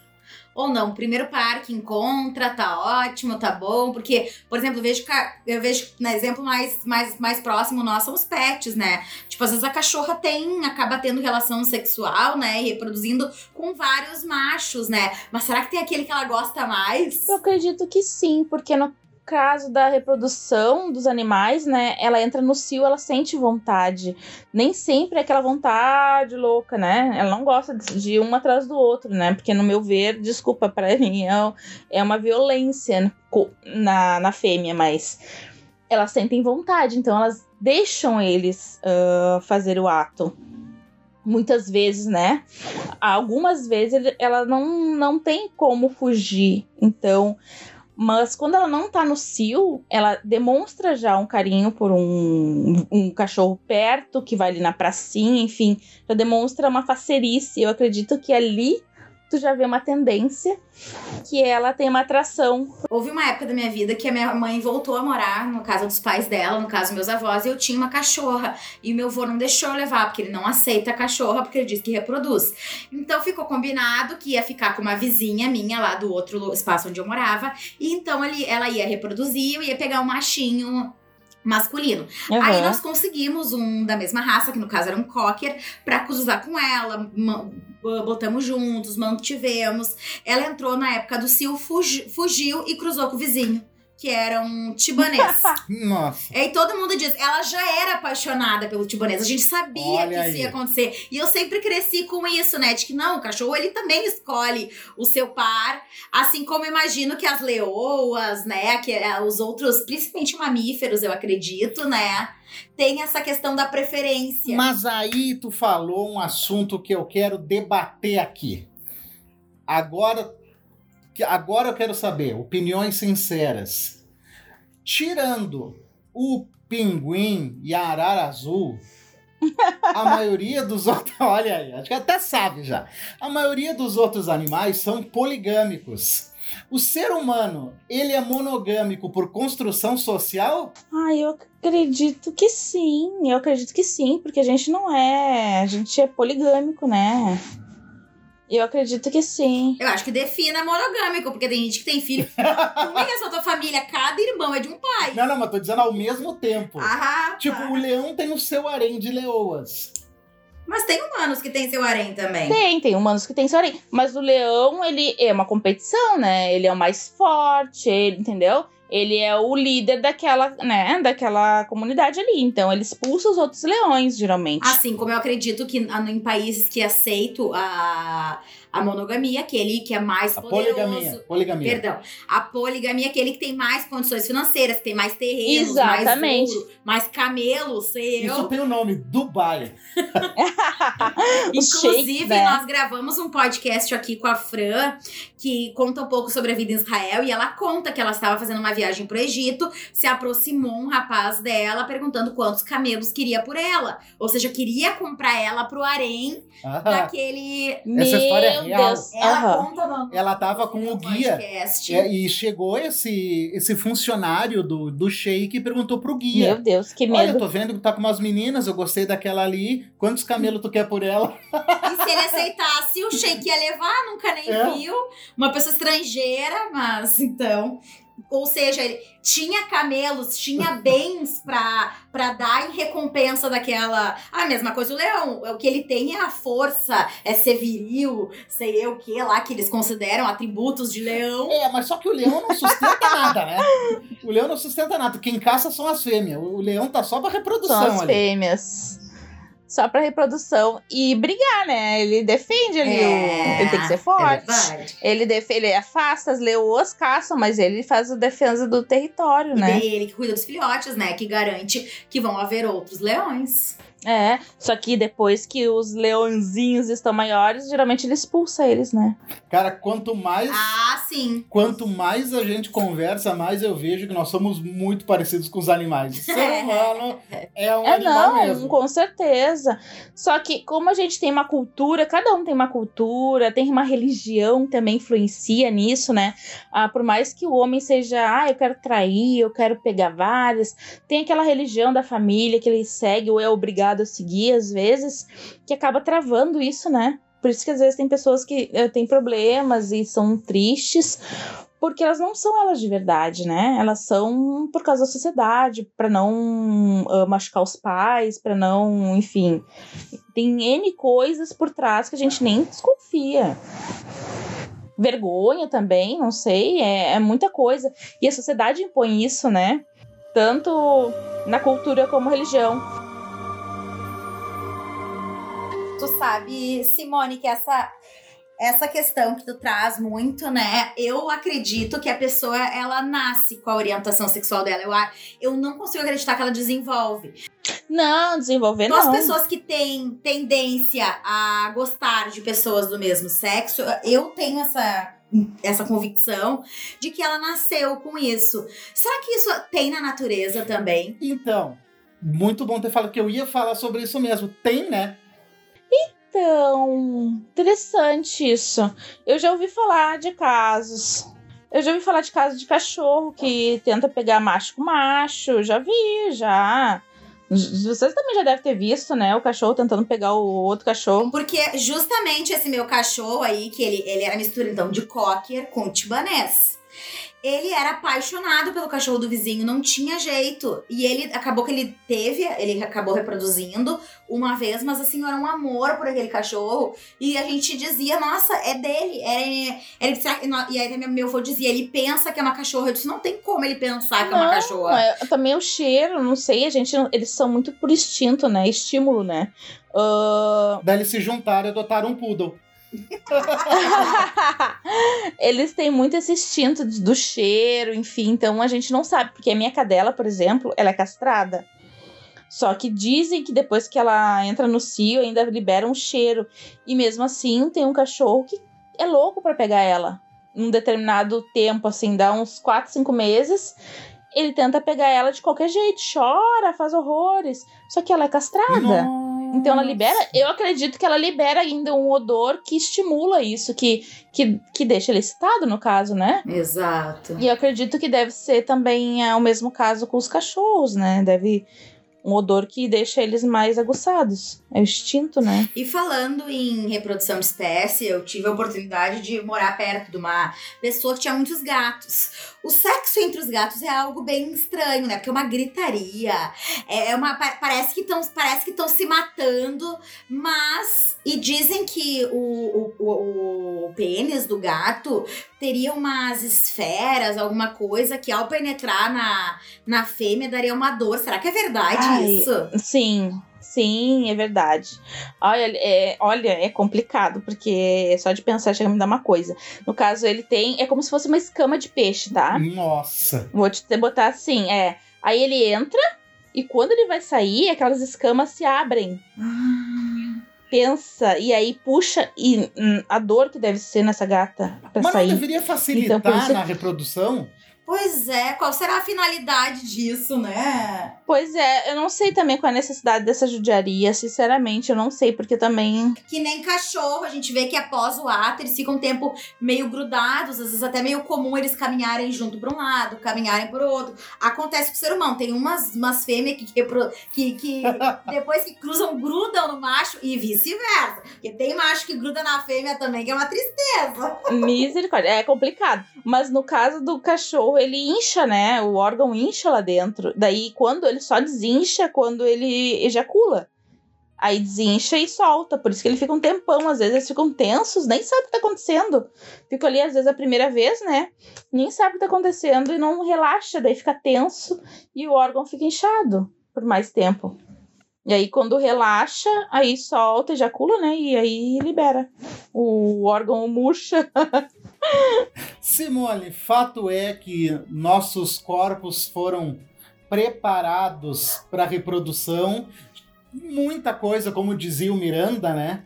Speaker 2: Ou não? Primeiro par que encontra, tá ótimo, tá bom. Porque, por exemplo, eu vejo, eu vejo no exemplo mais, mais, mais próximo nosso são os pets, né? Tipo, às vezes a cachorra tem, acaba tendo relação sexual, né? E reproduzindo com vários machos, né? Mas será que tem aquele que ela gosta mais?
Speaker 3: Eu acredito que sim, porque no caso da reprodução dos animais, né, ela entra no cio, ela sente vontade. Nem sempre é aquela vontade louca, né? Ela não gosta de, de um atrás do outro, né? Porque no meu ver, desculpa para mim, é, é uma violência na, na fêmea, mas elas sentem vontade, então elas deixam eles ah, fazer o ato. Muitas vezes, né? Algumas vezes ela não, não tem como fugir. Então, mas quando ela não tá no cio, ela demonstra já um carinho por um, um cachorro perto, que vai ali na pracinha, enfim, já demonstra uma facerice. Eu acredito que ali tu já vê uma tendência que ela tem uma atração.
Speaker 2: Houve uma época da minha vida que a minha mãe voltou a morar no casa dos pais dela, no caso meus avós, e eu tinha uma cachorra. E meu avô não deixou eu levar, porque ele não aceita a cachorra, porque ele diz que reproduz. Então ficou combinado que ia ficar com uma vizinha minha lá do outro espaço onde eu morava. E então ele, ela ia reproduzir, eu ia pegar um machinho masculino. Aí
Speaker 3: Aham.
Speaker 2: nós conseguimos um da mesma raça, que no caso era um cocker, pra cruzar com ela. Botamos juntos, mantivemos. Ela entrou na época do fugi- fugiu e cruzou com o vizinho, que era um tibanês.
Speaker 1: Nossa.
Speaker 2: E aí todo mundo diz, ela já era apaixonada pelo tibanês. A gente sabia
Speaker 1: Olha
Speaker 2: que isso
Speaker 1: aí.
Speaker 2: ia acontecer. E eu sempre cresci com isso, né? De que não, o cachorro ele também escolhe o seu par. Assim como imagino que as leoas, né? Que é, os outros, principalmente mamíferos, eu acredito, né? Tem essa questão da preferência.
Speaker 1: Mas aí tu falou um assunto que eu quero debater aqui. Agora, que- agora eu quero saber opiniões sinceras. Tirando o pinguim e a arara azul, a maioria dos outros, olha aí, acho que até sabe já. A maioria dos outros animais são poligâmicos. O ser humano, ele é monogâmico por construção social?
Speaker 3: Ah, eu acredito que sim. Eu acredito que sim, porque a gente não é. A gente é poligâmico, né? Eu acredito que sim.
Speaker 2: Eu acho que defina monogâmico, porque tem gente que tem filho. Como é que é essa tua família? Cada irmão é de um pai.
Speaker 1: Não, não, mas tô dizendo ao mesmo tempo.
Speaker 2: Ah,
Speaker 1: Tipo,
Speaker 2: tá.
Speaker 1: o leão tem o seu harém de leoas.
Speaker 2: Mas tem humanos que tem seu harém também.
Speaker 3: Tem, tem humanos que tem seu harém. Mas o leão, ele é uma competição, né? Ele é o mais forte, ele, entendeu? Ele é o líder daquela, né, daquela comunidade ali. Então, ele expulsa os outros leões, geralmente.
Speaker 2: Assim como eu acredito que ah, em países que aceitam a, a monogamia, aquele que é mais
Speaker 1: A
Speaker 2: poderoso.
Speaker 1: poligamia. Poligamia.
Speaker 2: Perdão. A poligamia é aquele que tem mais condições financeiras, que tem mais terrenos,
Speaker 3: Exatamente.
Speaker 2: mais ouro, mais camelos, sei eu.
Speaker 1: Isso tem o nome, Dubai.
Speaker 2: Inclusive,
Speaker 3: shakes, né?
Speaker 2: nós gravamos um podcast aqui com a Fran, que conta um pouco sobre a vida em Israel, e ela conta que ela estava fazendo uma viagem pro Egito, se aproximou um rapaz dela, perguntando quantos camelos queria por ela. Ou seja, queria comprar ela pro harém
Speaker 1: Ah,
Speaker 2: daquele...
Speaker 1: Essa história é
Speaker 3: Meu
Speaker 1: real.
Speaker 3: Deus.
Speaker 2: Ela
Speaker 3: Aham.
Speaker 2: conta no,
Speaker 1: Ela tava com
Speaker 2: no
Speaker 1: o guia.
Speaker 2: podcast.
Speaker 1: É, e chegou esse, esse funcionário do, do Sheik e perguntou pro guia.
Speaker 3: Meu Deus, que
Speaker 1: Olha, eu
Speaker 3: medo.
Speaker 1: tô vendo que tá com umas meninas, eu gostei daquela ali. Quantos camelos tu quer por ela?
Speaker 2: E se ele aceitasse, o Sheik ia levar, nunca nem
Speaker 1: É.
Speaker 2: viu. Uma pessoa estrangeira, mas então. Ou seja, ele tinha camelos, tinha bens pra, pra dar em recompensa daquela. A mesma coisa o leão. O que ele tem é a força, é ser viril, sei eu o que lá, que eles consideram atributos de leão.
Speaker 1: É, mas só que o leão não sustenta nada, né? O leão não sustenta nada. Quem caça são as fêmeas. O leão tá só pra reprodução
Speaker 3: São as
Speaker 1: ali.
Speaker 3: fêmeas. Só pra reprodução e brigar, né? Ele defende ali.
Speaker 2: É.
Speaker 3: o... Ele tem que ser forte.
Speaker 2: Verdade.
Speaker 3: ele, def... ele afasta, as leoas caçam, mas ele faz a defesa do território,
Speaker 2: E
Speaker 3: né?
Speaker 2: ele que cuida dos filhotes, né? Que garante que vão haver outros leões.
Speaker 3: É, só que depois que os leõezinhos estão maiores, geralmente ele expulsa eles, né?
Speaker 1: Cara, quanto mais.
Speaker 2: Ah, sim.
Speaker 1: Quanto mais a gente conversa, mais eu vejo que nós somos muito parecidos com os animais. O ser humano é um
Speaker 3: É,
Speaker 1: animal
Speaker 3: não,
Speaker 1: mesmo.
Speaker 3: com certeza. Só que como a gente tem uma cultura, cada um tem uma cultura, tem uma religião que também influencia nisso, né? Ah, por mais que o homem seja, ah, eu quero trair, eu quero pegar várias, tem aquela religião da família que ele segue ou é obrigado a seguir às vezes, que acaba travando isso, né? Por isso que às vezes tem pessoas que eh, têm problemas e são tristes, porque elas não são elas de verdade, né? Elas são por causa da sociedade, pra não ah, machucar os pais, pra não, enfim, tem N coisas por trás que a gente nem desconfia. Vergonha também, não sei, é, é muita coisa. E a sociedade impõe isso, né? Tanto na cultura como religião.
Speaker 2: Sabe, Simone, que essa essa questão que tu traz muito, né? Eu acredito que a pessoa ela nasce com a orientação sexual dela. Eu, a- eu não consigo acreditar que ela desenvolve.
Speaker 3: Não, desenvolver
Speaker 2: Então, as
Speaker 3: não.
Speaker 2: pessoas que têm tendência a gostar de pessoas do mesmo sexo, eu tenho essa essa convicção de que ela nasceu com isso. Será que isso tem na natureza também?
Speaker 1: Então, muito bom ter falado que eu ia falar sobre isso mesmo. Tem, né?
Speaker 3: Então, interessante isso. Eu já ouvi falar de casos. Eu já ouvi falar de casos de cachorro que tenta pegar macho com macho. Já vi, já. Vocês também já devem ter visto, né? O cachorro tentando pegar o outro cachorro.
Speaker 2: Porque justamente esse meu cachorro aí, que ele, ele era mistura então de cocker com tibanês. Ele era apaixonado pelo cachorro do vizinho, não tinha jeito. E ele acabou que ele teve, ele acabou reproduzindo uma vez, mas assim, era um amor por aquele cachorro. E a gente dizia, nossa, é dele. É, que- e aí meu- avô dizia, ele pensa que é uma cachorra. Eu disse, não tem como ele pensar que é uma
Speaker 3: Não,
Speaker 2: cachorra.
Speaker 3: é, também o cheiro, não sei, a gente. não- Eles são muito por instinto, né? Estímulo, né? Ah,
Speaker 1: Daí eles se juntaram e adotaram um poodle.
Speaker 3: Eles têm muito esse instinto do cheiro, enfim, então a gente não sabe, porque a minha cadela, por exemplo, ela é castrada. Só que dizem que depois que ela entra no cio, ainda libera um cheiro. E mesmo assim, tem um cachorro que é louco pra pegar ela. Num determinado tempo, assim, dá uns 4, 5 meses. Ele tenta pegar ela de qualquer jeito, chora, faz horrores. Só que ela é castrada.
Speaker 1: Nossa.
Speaker 3: Então ela libera, eu acredito que ela libera ainda um odor que estimula isso, que, que, que deixa ele excitado, no caso, né?
Speaker 2: Exato.
Speaker 3: E eu acredito que deve ser também é, o mesmo caso com os cachorros, né? Deve um odor que deixa eles mais aguçados. É o instinto, né?
Speaker 2: E falando em reprodução de espécie, eu tive a oportunidade de morar perto de uma pessoa que tinha muitos gatos. O sexo entre os gatos é algo bem estranho, né? Porque é uma gritaria. É é uma. pa- Parece que estão parece que estão se matando, mas. E dizem que o, o, o, o pênis do gato teria umas esferas, alguma coisa que ao penetrar na, na fêmea daria uma dor. Será que é verdade
Speaker 3: Ai,
Speaker 2: isso?
Speaker 3: Sim, sim, é verdade. Olha, é, olha, é complicado, porque só de pensar chega a me dar uma coisa. No caso, ele tem. É como se fosse uma escama de peixe, tá?
Speaker 1: Nossa.
Speaker 3: Vou te te botar assim, é. Aí ele entra e quando ele vai sair, aquelas escamas se abrem. Pensa, e aí puxa, e hum, a dor que deve ser nessa gata pra
Speaker 1: Mas não
Speaker 3: sair.
Speaker 1: deveria facilitar
Speaker 3: Então, isso-
Speaker 1: na reprodução?
Speaker 2: Pois é, qual será a finalidade disso, né?
Speaker 3: Pois é, eu não sei também qual é a necessidade dessa judiaria, sinceramente, eu não sei, porque também.
Speaker 2: Que nem cachorro, a gente vê que após o ato eles ficam um tempo meio grudados, às vezes até meio comum eles caminharem junto para um lado, caminharem para outro. Acontece com o ser humano, tem umas, umas fêmeas que, que, que depois que cruzam, grudam no macho e vice-versa. Porque tem macho que gruda na fêmea também, que é uma tristeza.
Speaker 3: Misericórdia, é complicado. Mas no caso do cachorro, ele incha, né? O órgão incha lá dentro. Daí, quando ele só desincha, quando ele ejacula. Aí desincha e solta. Por isso que ele fica um tempão. Às vezes eles ficam tensos, nem sabe o que tá acontecendo. Fica ali, às vezes, a primeira vez, né? Nem sabe o que tá acontecendo e não relaxa. Daí fica tenso e o órgão fica inchado por mais tempo. E aí, quando relaxa, aí solta, ejacula, né? E aí libera. O órgão murcha.
Speaker 1: Simone, fato é que nossos corpos foram preparados para reprodução. Muita coisa, como dizia o Miranda, né?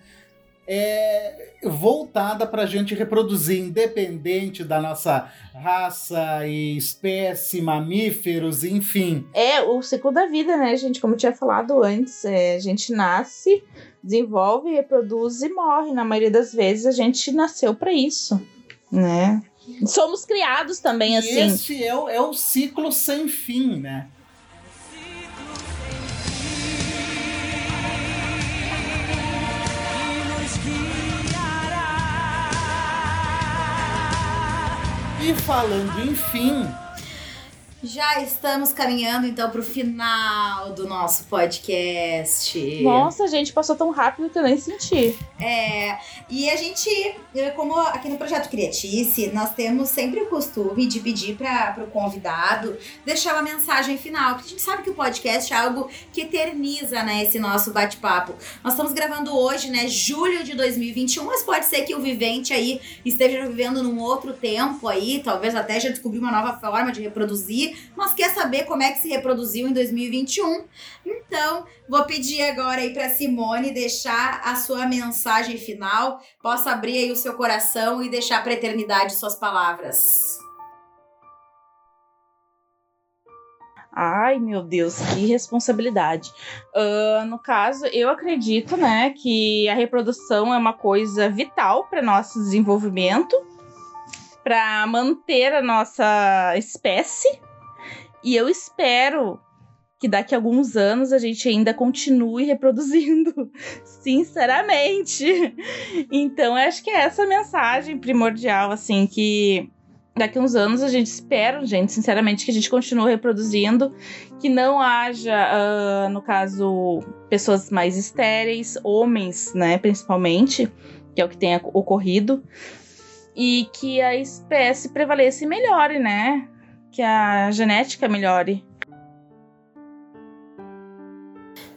Speaker 1: É voltada para a gente reproduzir, independente da nossa raça e espécie, mamíferos, enfim.
Speaker 3: É o ciclo da vida, né, gente? Como eu tinha falado antes, é, a gente nasce, desenvolve, reproduz e morre. Na maioria das vezes a gente nasceu para isso, né? Somos criados também
Speaker 1: E
Speaker 3: assim.
Speaker 1: este é o, é o ciclo sem fim, né? E falando em fim,
Speaker 2: Já estamos caminhando então pro final do nosso podcast.
Speaker 3: Nossa, gente, passou tão rápido que eu nem senti.
Speaker 2: É, e a gente, como aqui no Projeto Criatice, nós temos sempre o costume de pedir para o convidado deixar uma mensagem final, porque a gente sabe que o podcast é algo que eterniza, né, esse nosso bate-papo. Nós estamos gravando hoje, né, julho de 2021, mas pode ser que o vivente aí esteja vivendo num outro tempo aí, talvez até já descobriu uma nova forma de reproduzir, mas quer saber como é que se reproduziu em 2021. Então, vou pedir agora aí para Simone deixar a sua mensagem final. Possa abrir aí o seu coração e deixar para eternidade suas palavras.
Speaker 3: Ai, meu Deus, que responsabilidade. Ah, no caso, eu acredito, né, que a reprodução é uma coisa vital para nosso desenvolvimento, para manter a nossa espécie. E eu espero que daqui a alguns anos a gente ainda continue reproduzindo, sinceramente. Então, acho que é essa a mensagem primordial, assim, que daqui a uns anos a gente espera, gente, sinceramente, que a gente continue reproduzindo, que não haja, ah, no caso, pessoas mais estéreis, homens, né, principalmente, que é o que tem ocorrido, e que a espécie prevaleça e melhore, né? Que a genética melhore.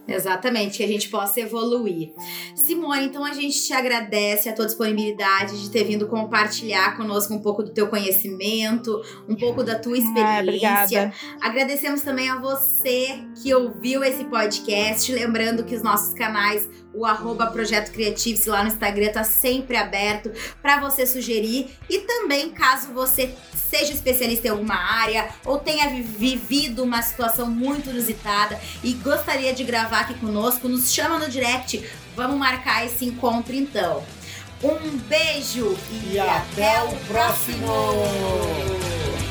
Speaker 2: Exatamente, que a gente possa evoluir. Simone, então a gente te agradece a tua disponibilidade de ter vindo compartilhar conosco um pouco do teu conhecimento, um pouco da tua
Speaker 3: Ah,
Speaker 2: experiência.
Speaker 3: obrigada.
Speaker 2: Agradecemos também a você que ouviu esse podcast. Lembrando que os nossos canais o arroba Projeto Creatives lá no Instagram tá sempre aberto para você sugerir. E também, caso você seja especialista em alguma área ou tenha vivido uma situação muito inusitada e gostaria de gravar aqui conosco, nos chama no direct. Vamos marcar esse encontro então. Um beijo
Speaker 1: e, e até, até, o próximo. próximo.